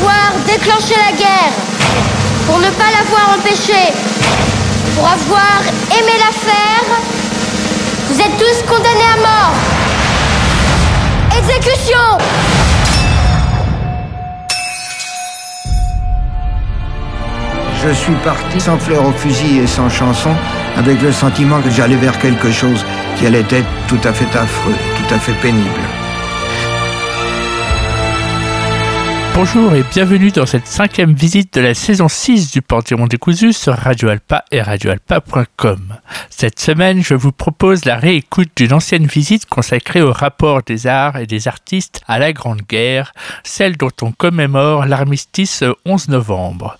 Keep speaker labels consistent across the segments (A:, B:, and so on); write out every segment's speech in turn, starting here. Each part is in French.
A: avoir déclenché la guerre, pour ne pas l'avoir empêchée, pour avoir aimé la faire, vous êtes tous condamnés à mort. Exécution
B: Je suis parti sans fleurs au fusil et sans chanson, avec le sentiment que j'allais vers quelque chose qui allait être tout à fait affreux, tout à fait pénible.
C: Bonjour et bienvenue dans cette cinquième visite de la saison 6 du Panthéon décousu sur Radio Alpa et radioalpa.com. Cette semaine, je vous propose la réécoute d'une ancienne visite consacrée au rapport des arts et des artistes à la Grande Guerre, celle dont on commémore l'armistice 11 novembre.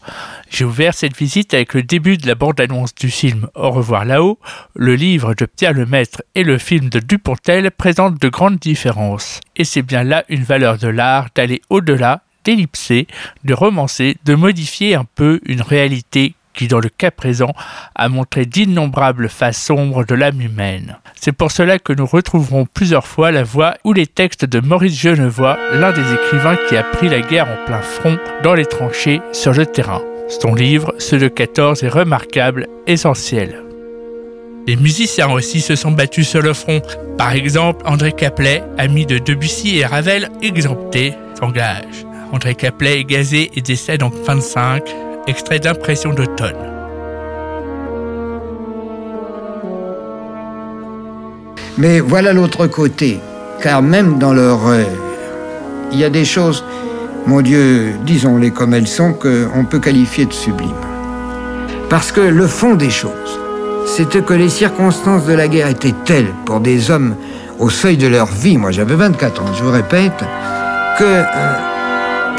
C: J'ai ouvert cette visite avec le début de la bande-annonce du film Au revoir là-haut. Le livre de Pierre Lemaître et le film de Dupontel présentent de grandes différences. Et c'est bien là une valeur de l'art d'aller au-delà d'ellipser, de romancer, de modifier un peu une réalité qui, dans le cas présent, a montré d'innombrables faces sombres de l'âme humaine. C'est pour cela que nous retrouverons plusieurs fois la voix ou les textes de Maurice Genevoix, l'un des écrivains qui a pris la guerre en plein front, dans les tranchées, sur le terrain. Son livre, Ceux de 14, est remarquable, essentiel. Les musiciens aussi se sont battus sur le front. Par exemple, André Caplet, ami de Debussy et Ravel, exempté, s'engage. André Caplet est gazé et décède en 25, extrait d'Impression d'automne.
B: Mais voilà l'autre côté, car même dans l'horreur, il y a des choses, mon Dieu, disons-les comme elles sont, qu'on peut qualifier de sublimes. Parce que le fond des choses, c'était que les circonstances de la guerre étaient telles pour des hommes au seuil de leur vie, moi j'avais 24 ans, je vous répète, que euh,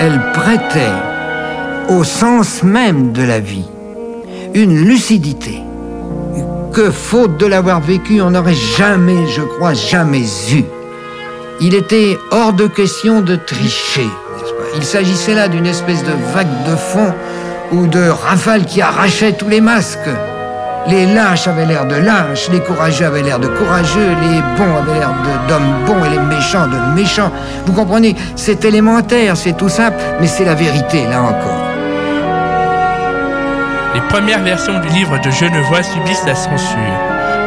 B: elles prêtaient au sens même de la vie une lucidité que, faute de l'avoir vécu, on n'aurait jamais, je crois, jamais eu. Il était hors de question de tricher, Il s'agissait là d'une espèce de vague de fond ou de rafale qui arrachait tous les masques. Les lâches avaient l'air de lâches, les courageux avaient l'air de courageux, les bons avaient l'air d'hommes bons et les méchants de méchants. Vous comprenez? C'est élémentaire, c'est tout simple, mais c'est la vérité, là encore.
C: Les premières versions du livre de Genevois subissent la censure.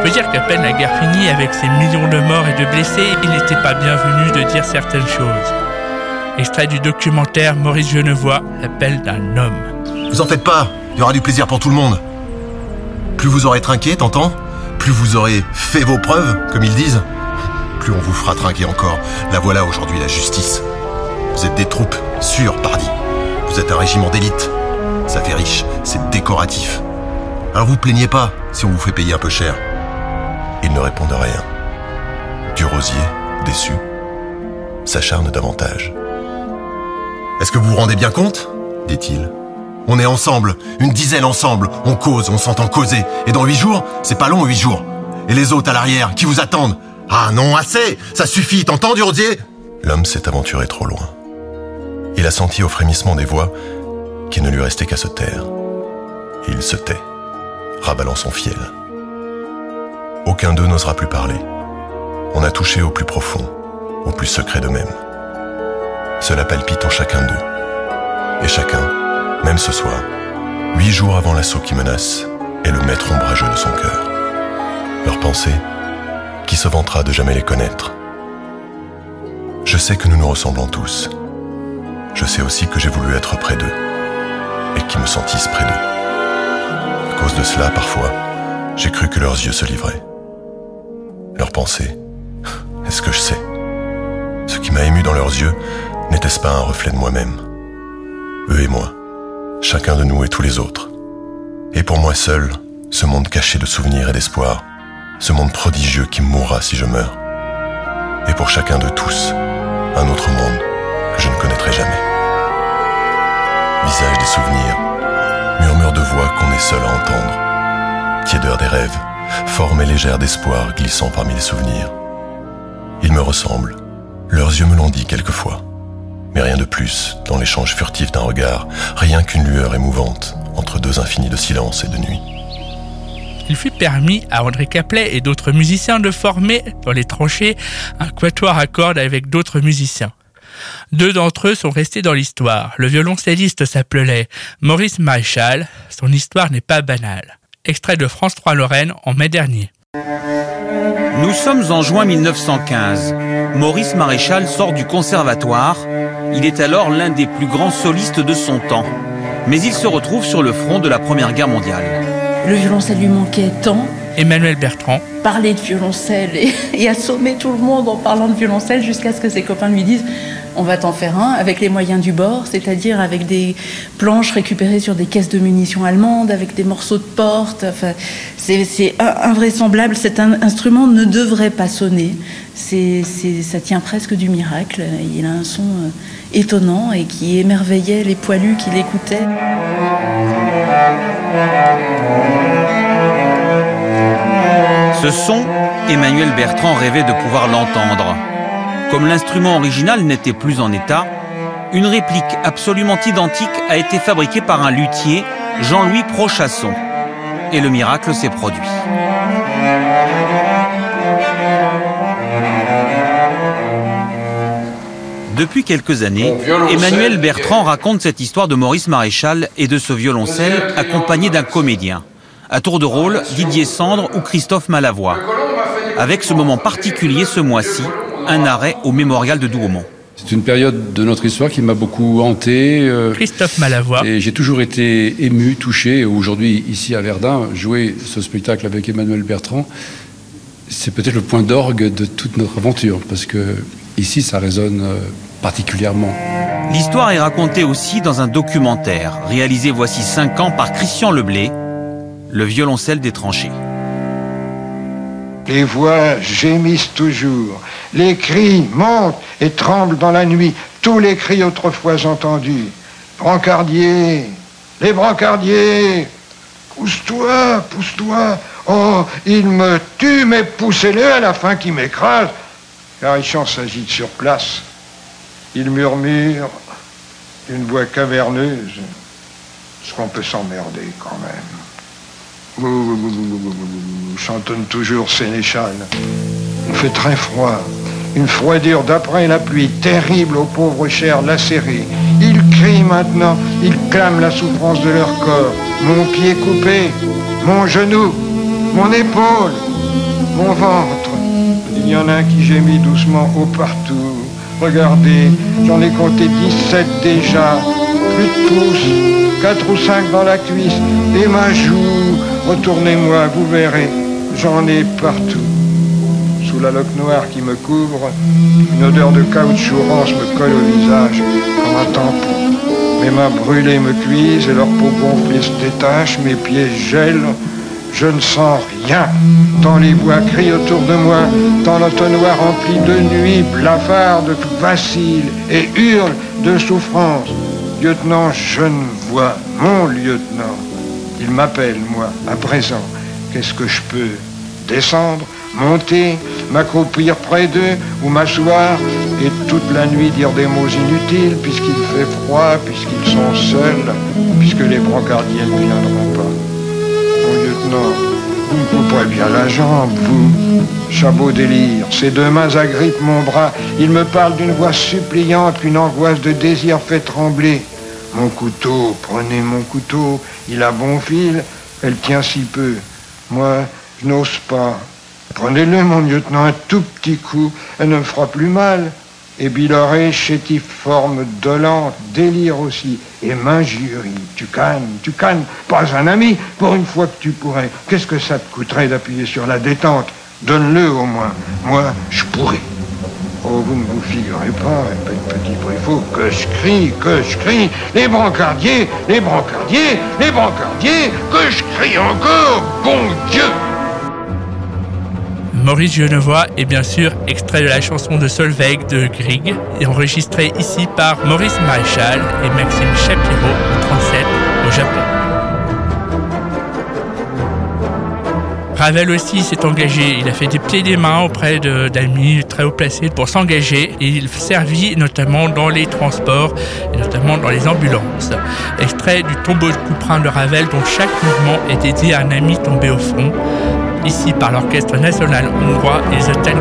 C: Faut dire qu'à peine la guerre finie avec ses millions de morts et de blessés, il n'était pas bienvenu de dire certaines choses. Extrait du documentaire Maurice Genevois, l'appel d'un homme.
D: Vous en faites pas, il y aura du plaisir pour tout le monde. Plus vous aurez trinqué, t'entends Plus vous aurez fait vos preuves, comme ils disent, plus on vous fera trinquer encore. La voilà aujourd'hui, la justice. Vous êtes des troupes, sûres, pardi. Vous êtes un régiment d'élite. Ça fait riche, c'est décoratif. Alors vous plaignez pas si on vous fait payer un peu cher. Ils ne répondent rien. Du rosier, déçu, s'acharne davantage. Est-ce que vous vous rendez bien compte? dit-il. On est ensemble, une dizaine ensemble, on cause, on s'entend causer. Et dans huit jours, c'est pas long huit jours. Et les autres à l'arrière, qui vous attendent? Ah non, assez Ça suffit, t'entends, Durodier L'homme s'est aventuré trop loin. Il a senti au frémissement des voix qu'il ne lui restait qu'à se taire. il se tait, rabalant son fiel. Aucun d'eux n'osera plus parler. On a touché au plus profond, au plus secret d'eux-mêmes. Cela palpite en chacun d'eux. Et chacun, même ce soir, huit jours avant l'assaut qui menace, est le maître ombrageux de son cœur. Leur pensée, qui se vantera de jamais les connaître. Je sais que nous nous ressemblons tous. Je sais aussi que j'ai voulu être près d'eux et qu'ils me sentissent près d'eux. À cause de cela, parfois, j'ai cru que leurs yeux se livraient. Leurs pensées, est-ce que je sais? Ce qui m'a ému dans leurs yeux, n'était-ce pas un reflet de moi-même? Eux et moi, chacun de nous et tous les autres. Et pour moi seul, ce monde caché de souvenirs et d'espoir, ce monde prodigieux qui mourra si je meurs. Et pour chacun de tous, un autre monde que je ne connaîtrai jamais. Visage des souvenirs, murmure de voix qu'on est seul à entendre, tiédeur des rêves, forme et légère d'espoir glissant parmi les souvenirs. Ils me ressemblent, leurs yeux me l'ont dit quelquefois, mais rien de plus dans l'échange furtif d'un regard, rien qu'une lueur émouvante entre deux infinis de silence et de nuit.
C: Il fut permis à André Caplet et d'autres musiciens de former dans les tranchées un quatuor à cordes avec d'autres musiciens. Deux d'entre eux sont restés dans l'histoire. Le violoncelliste s'appelait Maurice Maréchal. Son histoire n'est pas banale. Extrait de France 3 Lorraine en mai dernier.
E: Nous sommes en juin 1915. Maurice Maréchal sort du conservatoire. Il est alors l'un des plus grands solistes de son temps. Mais il se retrouve sur le front de la Première Guerre mondiale.
F: Le violoncelle lui manquait tant.
C: Emmanuel Bertrand.
F: Parler de violoncelle et, et assommer tout le monde en parlant de violoncelle jusqu'à ce que ses copains lui disent on va t'en faire un avec les moyens du bord, c'est-à-dire avec des planches récupérées sur des caisses de munitions allemandes, avec des morceaux de porte. Enfin, c'est invraisemblable. Cet instrument ne devrait pas sonner. C'est, ça tient presque du miracle. Il a un son euh, étonnant et qui émerveillait les poilus qui l'écoutaient.
E: Ce son, Emmanuel Bertrand rêvait de pouvoir l'entendre. Comme l'instrument original n'était plus en état, une réplique absolument identique a été fabriquée par un luthier, Jean-Louis Prochasson. Et le miracle s'est produit. Depuis quelques années, Emmanuel Bertrand raconte cette histoire de Maurice Maréchal et de ce violoncelle accompagné d'un comédien. À tour de rôle, Didier Sandre ou Christophe Malavoie. Avec ce moment particulier ce mois-ci, un arrêt au mémorial de Douaumont.
G: C'est une période de notre histoire qui m'a beaucoup hanté.
C: Euh, Christophe Malavoie.
G: Et j'ai toujours été ému, touché. Aujourd'hui, ici à Verdun, jouer ce spectacle avec Emmanuel Bertrand, c'est peut-être le point d'orgue de toute notre aventure, parce que ici, ça résonne euh, particulièrement.
E: L'histoire est racontée aussi dans un documentaire réalisé voici cinq ans par Christian Leblé, le violoncelle des tranchées.
H: Les voix gémissent toujours, les cris montent et tremblent dans la nuit, tous les cris autrefois entendus. Brancardier, les brancardiers, pousse-toi, pousse-toi. Oh, il me tue, mais poussez-le à la fin qui m'écrase. Carichon s'agite sur place. Il murmure d'une voix caverneuse. ce qu'on peut s'emmerder quand même? Chantonne toujours Sénéchal. Il fait très froid. Une froidure d'après la pluie terrible aux pauvres chers lacérés. Ils crient maintenant, ils clament la souffrance de leur corps. Mon pied coupé, mon genou, mon épaule, mon ventre. Il y en a un qui gémit doucement haut partout. Regardez, j'en ai compté 17 déjà. Plus de pouces, 4 ou 5 dans la cuisse. Et ma joue, retournez-moi, vous verrez. J'en ai partout. Sous la loque noire qui me couvre, une odeur de caoutchouc rance me colle au visage comme un tampon. Mes mains brûlées me cuisent et leur peau gonflée se détache, mes pieds gèlent. Je ne sens rien. Tant les bois crient autour de moi, tant l'automnoir rempli de nuit blafarde, vacille et hurle de souffrance. Lieutenant, je ne vois mon lieutenant. Il m'appelle, moi, à présent. Qu'est-ce que je peux Descendre, monter, m'accroupir près d'eux ou m'asseoir et toute la nuit dire des mots inutiles puisqu'il fait froid, puisqu'ils sont seuls, puisque les brancardiers ne viendront pas. Mon lieutenant, vous me couperez bien la jambe, vous. Chabot délire, ses deux mains agrippent mon bras. Il me parle d'une voix suppliante qu'une angoisse de désir fait trembler. Mon couteau, prenez mon couteau, il a bon fil, elle tient si peu. Moi, je n'ose pas. Prenez-le, mon lieutenant, un tout petit coup, elle ne me fera plus mal. Et Biloré, forme dolente, délire aussi, et m'injurie. Tu cannes, tu cannes, pas un ami, pour une fois que tu pourrais. Qu'est-ce que ça te coûterait d'appuyer sur la détente? Donne-le au moins. Moi, je pourrais. Oh, vous ne vous figurez pas, Petit faut que je crie, que je crie. Les brancardiers, les brancardiers, les brancardiers, que je crie encore, bon Dieu
C: Maurice Genevois est bien sûr extrait de la chanson de Solveig de Grieg, enregistré ici par Maurice Maréchal et Maxime Shapiro en 37 au Japon. Ravel aussi s'est engagé. Il a fait des pieds et des mains auprès d'amis très haut placés pour s'engager il servit notamment dans les transports et notamment dans les ambulances. Extrait du tombeau de Couperin de Ravel dont chaque mouvement est dédié à un ami tombé au front, ici par l'Orchestre national hongrois et The Ten.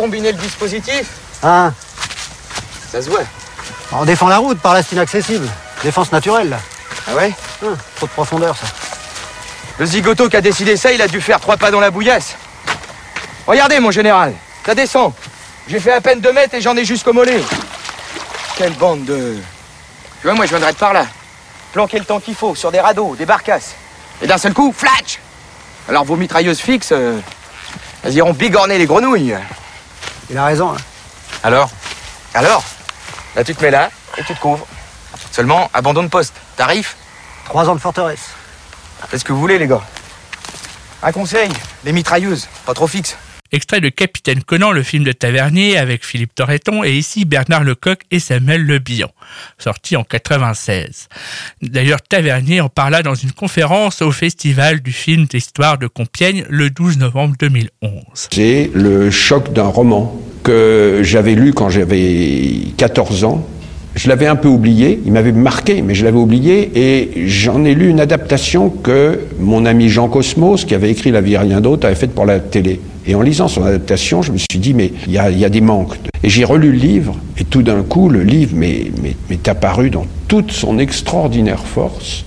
I: Combiné le dispositif
J: Ah,
I: Ça se voit.
J: on défend la route, par là c'est inaccessible. Défense naturelle, là.
I: Ah ouais
J: Hum, trop de profondeur, ça.
I: Le zigoto qui a décidé ça, il a dû faire trois pas dans la bouillasse. Regardez, mon général, ça descend. J'ai fait à peine deux mètres et j'en ai jusqu'au mollet. Quelle bande de... Tu vois, moi, je viendrais de par là. Planquer le temps qu'il faut sur des radeaux, des barcasses. Et d'un seul coup, flatch Alors vos mitrailleuses fixes, euh, elles iront bigorner les grenouilles.
J: Il a raison, hein.
I: Alors? Alors? Là, tu te mets là et tu te couvres. Seulement, abandonne poste. Tarif?
J: Trois ans de forteresse.
I: Faites ce que vous voulez, les gars. Un conseil, les mitrailleuses, pas trop fixes.
C: Extrait de Capitaine Conan, le film de Tavernier avec Philippe Torreton et ici Bernard Lecoq et Samuel Le Bihan, sorti en 96. D'ailleurs, Tavernier en parla dans une conférence au Festival du film d'histoire de Compiègne le 12 novembre 2011.
K: C'est le choc d'un roman que j'avais lu quand j'avais 14 ans. Je l'avais un peu oublié, il m'avait marqué, mais je l'avais oublié, et j'en ai lu une adaptation que mon ami Jean Cosmos, qui avait écrit La vie et rien d'autre, avait faite pour la télé. Et en lisant son adaptation, je me suis dit, mais il y y a des manques. Et j'ai relu le livre, et tout d'un coup, le livre m'est apparu dans toute son extraordinaire force.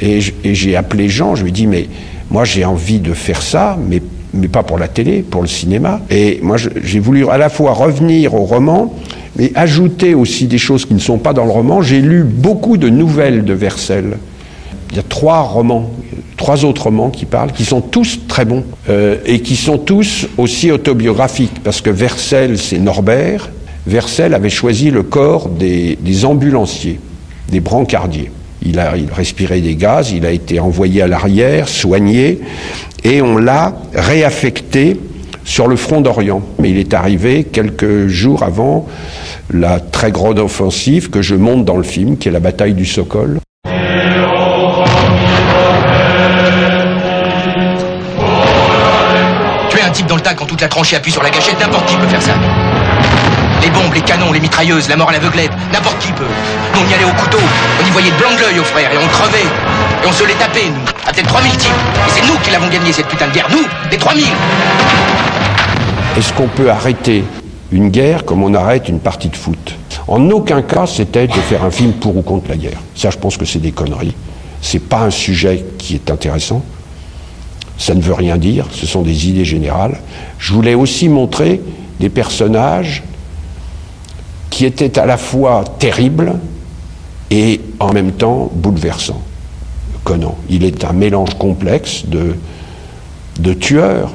K: Et j'ai appelé Jean, je lui ai dit, mais moi j'ai envie de faire ça, mais, mais pas pour la télé, pour le cinéma. Et moi j'ai voulu à la fois revenir au roman, mais ajouter aussi des choses qui ne sont pas dans le roman. J'ai lu beaucoup de nouvelles de Vercel. Il y a trois romans, trois autres romans qui parlent, qui sont tous très bons euh, et qui sont tous aussi autobiographiques, parce que Vercel, c'est Norbert. Vercel avait choisi le corps des ambulanciers, des brancardiers. Il a il respirait des gaz, il a été envoyé à l'arrière, soigné, et on l'a réaffecté sur le front d'Orient. Mais il est arrivé quelques jours avant la très grande offensive que je monte dans le film, qui est la bataille du Sokol.
I: Tuer un type dans le tas quand toute la tranchée appuie sur la gâchette, n'importe qui peut faire ça. Les bombes, les canons, les mitrailleuses, la mort à l'aveuglette, n'importe qui peut. Nous, on y allait au couteau, on y voyait de blanc de l'œil aux frères, et on crevait. Et on se les tapait, nous, à peut-être 3000 types. Et c'est nous qui l'avons gagné, cette putain de guerre, nous, les 3000
K: Est-ce qu'on peut arrêter une guerre comme on arrête une partie de foot? En aucun cas, c'était de faire un film pour ou contre la guerre. Ça, je pense que c'est des conneries. C'est pas un sujet qui est intéressant. Ça ne veut rien dire. Ce sont des idées générales. Je voulais aussi montrer des personnages qui étaient à la fois terribles et en même temps bouleversants. Conan, il est un mélange complexe de, de tueur,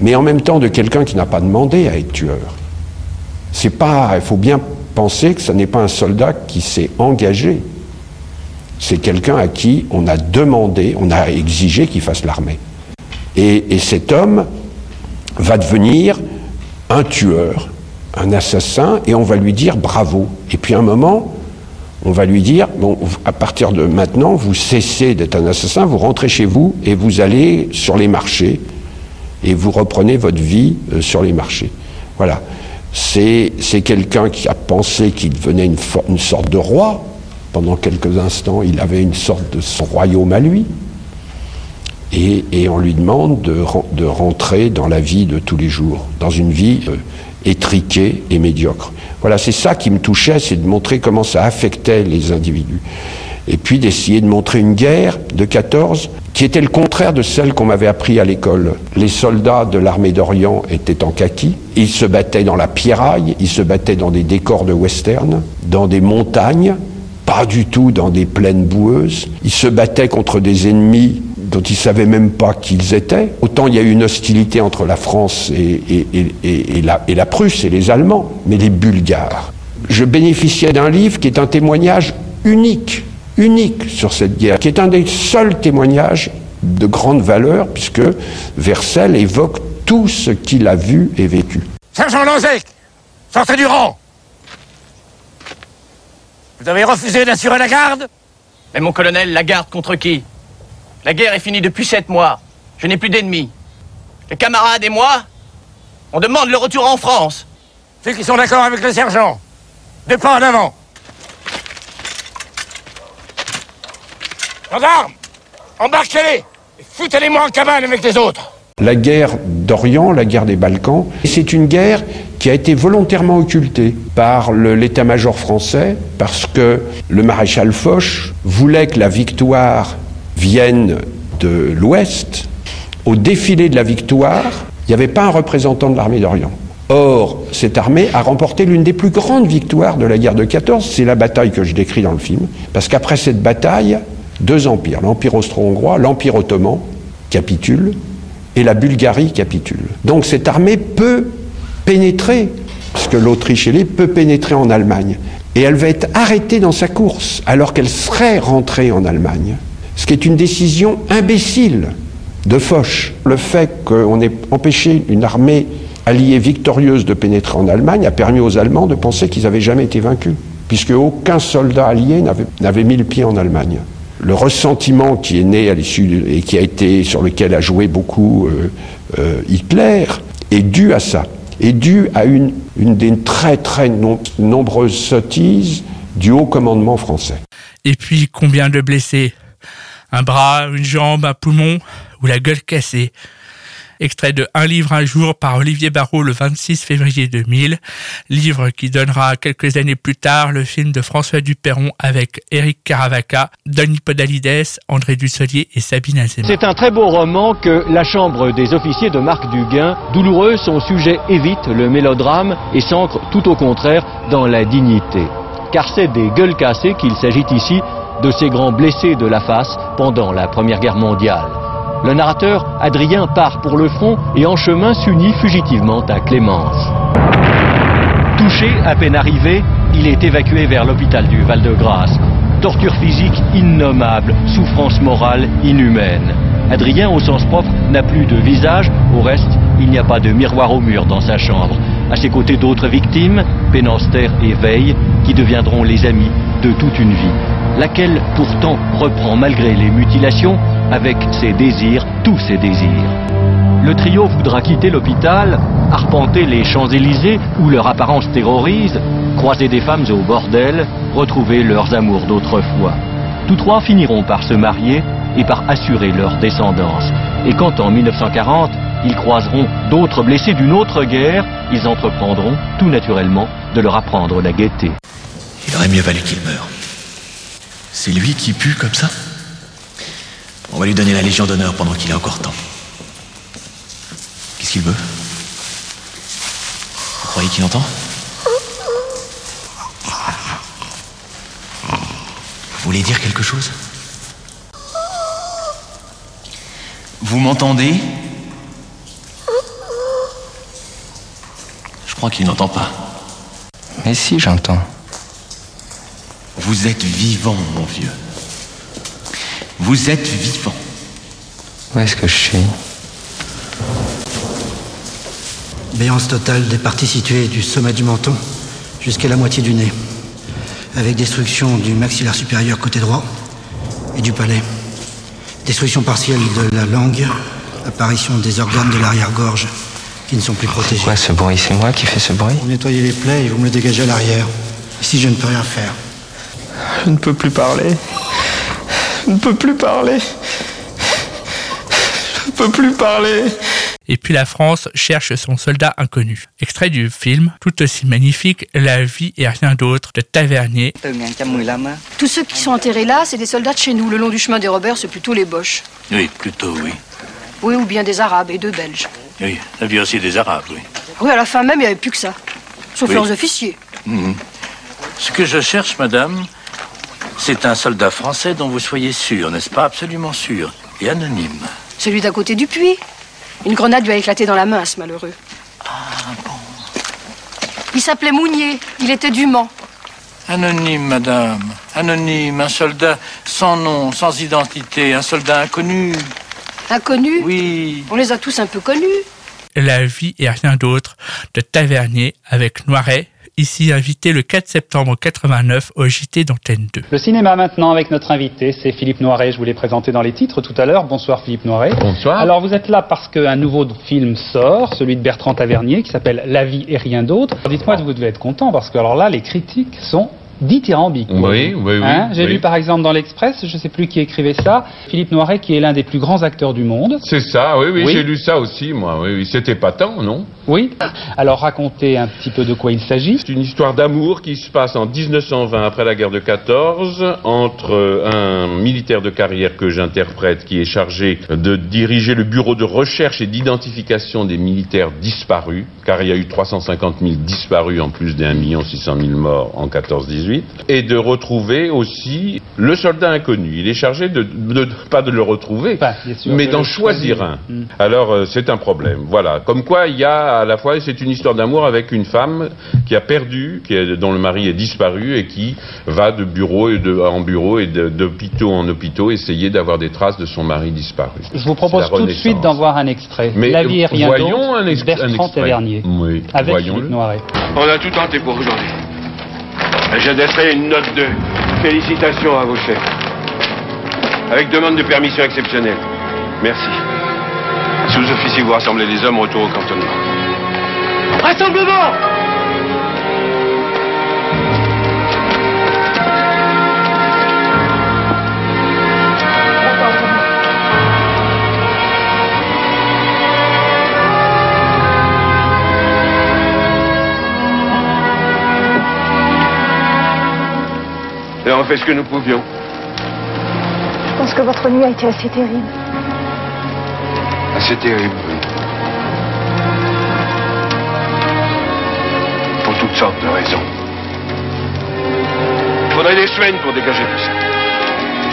K: mais en même temps de quelqu'un qui n'a pas demandé à être tueur. C'est pas, il faut bien penser que ce n'est pas un soldat qui s'est engagé. C'est quelqu'un à qui on a demandé, on a exigé qu'il fasse l'armée. Et cet homme va devenir un tueur, un assassin, et on va lui dire bravo. Et puis à un moment, on va lui dire, bon, à partir de maintenant, vous cessez d'être un assassin, vous rentrez chez vous et vous allez sur les marchés et vous reprenez votre vie euh, sur les marchés. Voilà. C'est quelqu'un qui a pensé qu'il devenait une, une sorte de roi. Pendant quelques instants, il avait une sorte de royaume à lui. Et, et on lui demande de, de rentrer dans la vie de tous les jours, dans une vie euh, étriquée et médiocre. Voilà, c'est ça qui me touchait, c'est de montrer comment ça affectait les individus. Et puis d'essayer de montrer une guerre de 14 qui était le contraire de celle qu'on m'avait appris à l'école. Les soldats de l'armée d'Orient étaient en kaki, ils se battaient dans la pierraille, ils se battaient dans des décors de western, dans des montagnes, pas du tout dans des plaines boueuses. Ils se battaient contre des ennemis dont ils ne savaient même pas qui ils étaient. Autant il y a eu une hostilité entre la France et, et- et- et- et la, et la Prusse et les Allemands, mais les Bulgares. Je bénéficiais d'un livre qui est un témoignage unique, unique sur cette guerre, qui est un des seuls témoignages de grande valeur, puisque Vercel évoque tout ce qu'il a vu et vécu.
L: Sergent Lanzec, sortez du rang Vous avez refusé d'assurer la garde?
I: Mais mon colonel, la garde contre qui? La guerre est finie depuis sept mois. Je n'ai plus d'ennemis. Les camarades et moi, on demande le retour en France.
L: Ceux qui sont d'accord avec le sergent, deux pas en avant. Gendarmes, embarquez-les et foutez-les-moi en cabane avec les autres.
K: la guerre d'Orient, la guerre des Balkans. C'est une guerre qui a été volontairement occultée par l'état-major français, parce que le maréchal Foch voulait que la victoire vienne de l'Ouest. Au défilé de la victoire, il n'y avait pas un représentant de l'armée d'Orient. Or, cette armée a remporté l'une des plus grandes victoires de la guerre de 14, c'est la bataille que je décris dans le film, parce qu'après cette bataille, deux empires, l'Empire austro-hongrois, l'Empire ottoman, capitulent, et la Bulgarie capitule. Donc cette armée peut pénétrer, parce que l'Autriche et peut pénétrer en Allemagne. Et elle va être arrêtée dans sa course, alors qu'elle serait rentrée en Allemagne. Ce qui est une décision imbécile de Foch. Le fait qu'on ait empêché une armée alliée victorieuse de pénétrer en Allemagne a permis aux Allemands de penser qu'ils n'avaient jamais été vaincus, puisque aucun soldat allié n'avait mis le pied en Allemagne le ressentiment qui est né à l'issue et qui a été sur lequel a joué beaucoup euh, euh, Hitler est dû à ça, est dû à une, une des très très nombreuses sottises du haut commandement français.
C: Et puis combien de blessés? Un bras, une jambe, un poumon ou la gueule cassée extrait de Un livre un jour par Olivier Barrault le 26 février 2000, livre qui donnera quelques années plus tard le film de François Duperron avec Éric Caravaca, Denis Podalides, André Dussolier et Sabine Azema.
M: C'est un très beau roman que la Chambre des officiers de Marc Duguin, douloureux, son sujet évite le mélodrame et s'ancre tout au contraire dans la dignité. Car c'est des gueules cassées qu'il s'agit ici de ces grands blessés de la face pendant la Première Guerre mondiale. Le narrateur, Adrien, part pour le front et en chemin s'unit fugitivement à Clémence. Touché, à peine arrivé, il est évacué vers l'hôpital du Val-de-Grâce. Torture physique innommable, souffrance morale inhumaine. Adrien, au sens propre, n'a plus de visage. Au reste, il n'y a pas de miroir au mur dans sa chambre. À ses côtés d'autres victimes, Pénanster et Veille, qui deviendront les amis de toute une vie. Laquelle pourtant reprend malgré les mutilations avec ses désirs, tous ses désirs. Le trio voudra quitter l'hôpital, arpenter les Champs-Élysées où leur apparence terrorise, croiser des femmes au bordel, retrouver leurs amours d'autrefois. Tous trois finiront par se marier et par assurer leur descendance. Et quand en 1940, ils croiseront d'autres blessés d'une autre guerre, ils entreprendront, tout naturellement, de leur apprendre la gaieté.
N: Il aurait mieux valu qu'il meure. C'est lui qui pue comme ça? On va lui donner la Légion d'honneur pendant qu'il a encore temps. Qu'est-ce qu'il veut? Vous croyez qu'il entend? Vous voulez dire quelque chose? Vous m'entendez? Je crois qu'il n'entend pas.
O: Mais si, j'entends.
N: Vous êtes vivant, mon vieux. Vous êtes vivant.
O: Où est-ce que je suis?
P: Béance totale des parties situées du sommet du menton jusqu'à la moitié du nez, avec destruction du maxillaire supérieur côté droit et du palais. Destruction partielle de la langue, apparition des organes de l'arrière-gorge qui ne sont plus protégés.
O: Quoi ce bruit? C'est moi qui fais ce bruit?
P: Vous nettoyez les plaies et vous me le dégagez à l'arrière. Ici, je ne peux rien faire.
O: Je ne peux plus parler. Je ne peux plus parler. Je ne peux plus parler.
C: Et puis la France cherche son soldat inconnu. Extrait du film, tout aussi magnifique, La vie et rien d'autre de Tavernier.
Q: Tous ceux qui sont enterrés là, c'est des soldats de chez nous. Le long du chemin des Robert, c'est plutôt les Boches.
R: Oui, plutôt, oui.
Q: Oui, ou bien des Arabes et deux Belges.
R: Oui, la vie aussi des Arabes, oui.
Q: Oui, à la fin même, il n'y avait plus que ça. Sauf leurs officiers.
R: Mhm. Ce que je cherche, madame, c'est un soldat français dont vous soyez sûr, n'est-ce pas? Absolument sûr. Et anonyme.
Q: Celui d'à côté du puits. Une grenade lui a éclaté dans la main, ce malheureux.
R: Ah bon
Q: Il s'appelait Mounier. Il était du Mans.
R: Anonyme, madame. Anonyme. Un soldat sans nom, sans identité. Un soldat inconnu.
Q: Inconnu?
R: Oui.
Q: On les a tous un peu connus.
C: La vie et rien d'autre de Tavernier avec Noiret, ici invité le 4 septembre 89 au JT d'Antenne 2.
S: Le cinéma maintenant avec notre invité, c'est Philippe Noiret. Je vous l'ai présenté dans les titres tout à l'heure. Bonsoir Philippe Noiret.
T: Bonsoir.
S: Alors vous êtes là parce qu'un nouveau film sort, celui de Bertrand Tavernier, qui s'appelle La vie et rien d'autre. Dites-moi, vous devez être content parce que alors là, les critiques sont dithyrambique.
T: Oui, oui, oui.
S: Hein, J'ai
T: oui.
S: lu par exemple dans l'Express, je ne sais plus qui écrivait ça, Philippe Noiret qui est l'un des plus grands acteurs du monde.
T: C'est ça, oui, oui,
S: Oui.
T: j'ai lu ça aussi, moi. Oui, oui. C'était pas tant, non?
S: Oui. Alors racontez un petit peu de quoi il s'agit.
T: C'est une histoire d'amour qui se passe en 1920, après la guerre de 14, entre un militaire de carrière que j'interprète, qui est chargé de diriger le bureau de recherche et d'identification des militaires disparus, car il y a eu 350 000 disparus en plus des 1 600 000 morts en 14-18, et de retrouver aussi le soldat inconnu. Il est chargé de, de- pas de le retrouver,
S: sûr,
T: mais
S: de
T: d'en choisir un.
S: Mm.
T: Alors euh, c'est un problème. Voilà. Comme quoi il y a à la fois c'est une histoire d'amour avec une femme qui a perdu, qui est- dont le mari est disparu et qui va de bureau et de, en bureau et d'hôpitaux en hôpitaux essayer d'avoir des traces de son mari disparu.
S: Je vous propose tout de suite d'en voir un extrait.
T: Mais
S: La vie est rien
T: voyons un, ex- un
S: Bertrand
T: extrait.
S: Tavernier.
T: Oui,
S: Avec. Philippe Noiret.
U: On a tout tenté pour aujourd'hui. Je une note de félicitations à vos chefs. Avec demande de permission exceptionnelle. Merci. Sous-officier, vous rassemblez les hommes, retour au cantonnement.
L: Rassemblement
U: On fait ce que nous pouvions.
V: Je pense que votre nuit a été assez terrible.
U: Assez terrible, oui. Pour toutes sortes de raisons. Il faudrait des semaines pour dégager tout ça.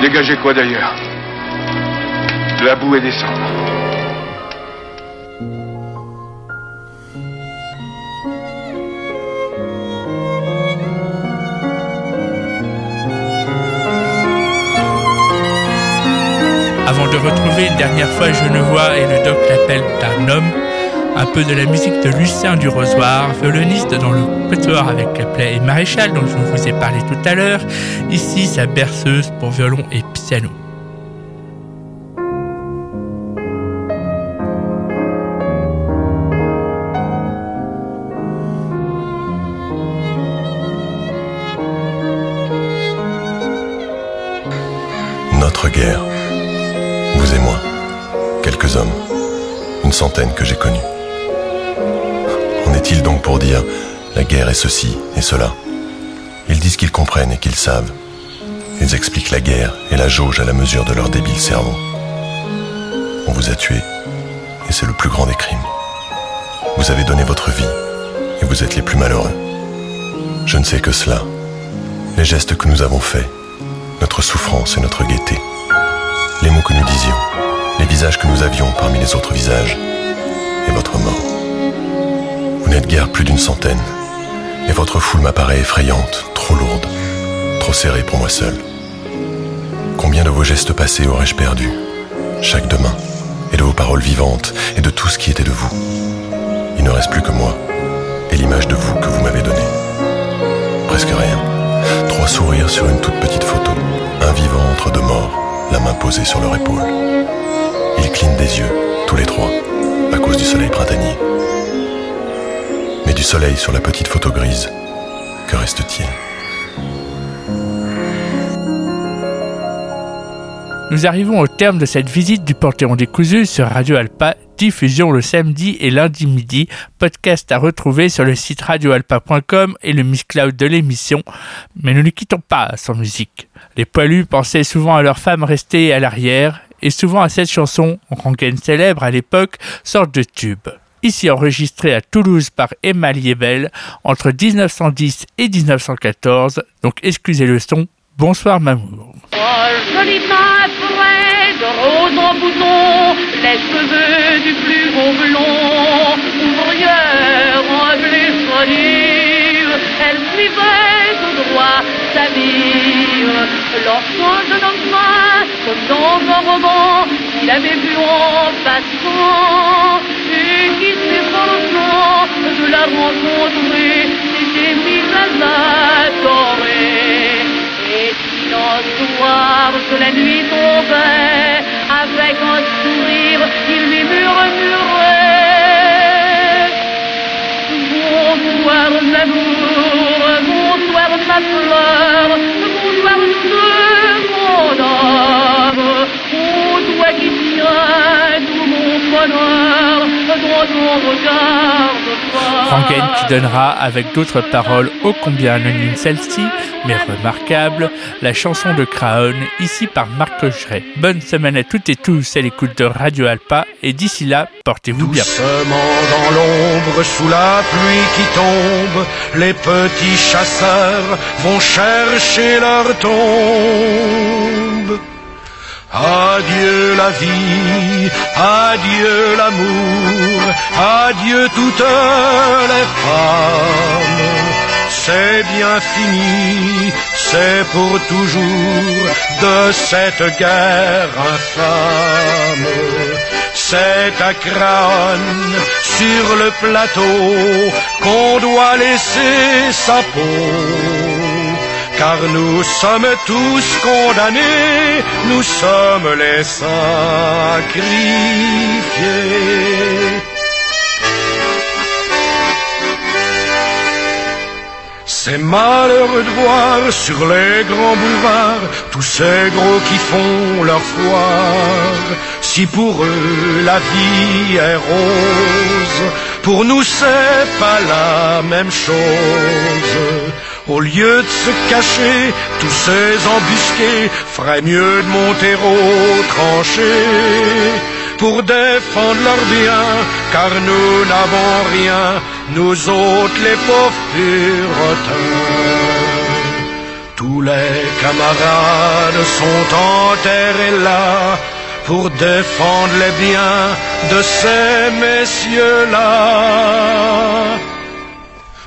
U: Dégager quoi d'ailleurs? De la boue et des cendres.
C: Avant de retrouver une dernière fois Genevois et le doc l'appel d'un homme, un peu de la musique de Lucien du Rosoir, violoniste dans le quatuor avec Caplet et Maréchal dont je vous ai parlé tout à l'heure, ici sa berceuse pour violon et piano.
D: Centaine que j'ai connus. En est-il donc pour dire la guerre est ceci et cela? Ils disent qu'ils comprennent et qu'ils savent. Ils expliquent la guerre et la jauge à la mesure de leur débile cerveau. On vous a tué et c'est le plus grand des crimes. Vous avez donné votre vie et vous êtes les plus malheureux. Je ne sais que cela. Les gestes que nous avons faits, notre souffrance et notre gaieté, les mots que nous disions, les visages que nous avions parmi les autres visages, et votre mort. Vous n'êtes guère plus d'une centaine, et votre foule m'apparaît effrayante, trop lourde, trop serrée pour moi seul. Combien de vos gestes passés aurais-je perdu Chaque demain, et de vos paroles vivantes, et de tout ce qui était de vous? Il ne reste plus que moi, et l'image de vous que vous m'avez donnée. Presque rien. Trois sourires sur une toute petite photo. Sur leur épaule. Ils clignent des yeux, tous les trois, à cause du soleil printanier. Mais du soleil sur la petite photo grise, que reste-t-il?
C: Nous arrivons au terme de cette visite du Panthéon décousu sur Radio Alpa, diffusion le samedi et lundi midi, podcast à retrouver sur le site radioalpa.com et le Miss Cloud de l'émission. Mais nous ne quittons pas sans musique. Les poilus pensaient souvent à leurs femmes restées à l'arrière et souvent à cette chanson, en rengaine célèbre à l'époque, sorte de tube. Ici enregistrée à Toulouse par Emma Liebel entre 1910 et 1914, donc excusez le son, bonsoir Mamour.
W: Jeune homme vint, comme dans un roman, il avait vu en passant, et qui s'efforçant de la rencontrer, s'était mis à l'adorer. Et si un soir que la nuit tombait, avec un sourire, il lui murmurait Bonsoir l'amour, bonsoir ma fleur, deux, mon homme. Oh, toi qui
C: Rengaine qui donnera, avec d'autres paroles ô combien anonymes celle-ci, mais remarquables, la chanson de Craon, ici par Marc Cocheret. Bonne semaine à toutes et tous à l'écoute de Radio Alpa, et d'ici là, portez-vous bien.
X: Dans l'ombre, sous la pluie qui tombe, les petits chasseurs vont chercher tombe. Adieu la vie, adieu l'amour, adieu toutes les femmes. C'est bien fini, c'est pour toujours de cette guerre infâme. C'est à Craonne, sur le plateau, qu'on doit laisser sa peau car nous sommes tous condamnés, nous sommes les sacrifiés. C'est malheureux de voir sur les grands boulevards tous ces gros qui font leur foire. Si pour eux la vie est rose, pour nous c'est pas la même chose. Au lieu de se cacher, tous ces embusqués feraient mieux de monter au tranché pour défendre leurs biens, car nous n'avons rien, nous autres les pauvres puritains. Tous les camarades sont enterrés là pour défendre les biens de ces messieurs-là.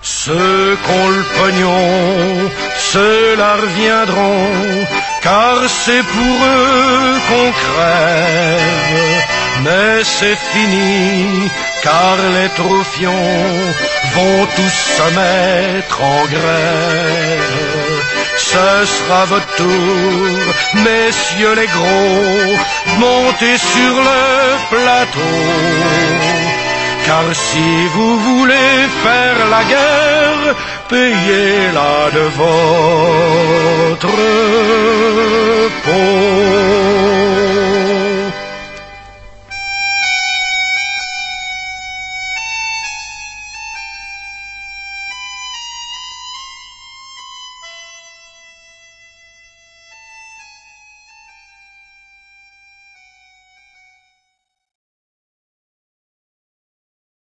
X: Ceux qu'ont le pognon, ceux-là reviendront, car c'est pour eux qu'on crève. Mais c'est fini, car les trophions vont tous se mettre en grève. Ce sera votre tour, messieurs les gros, montez sur le plateau. Car si vous voulez faire la guerre, payez-la de votre peau.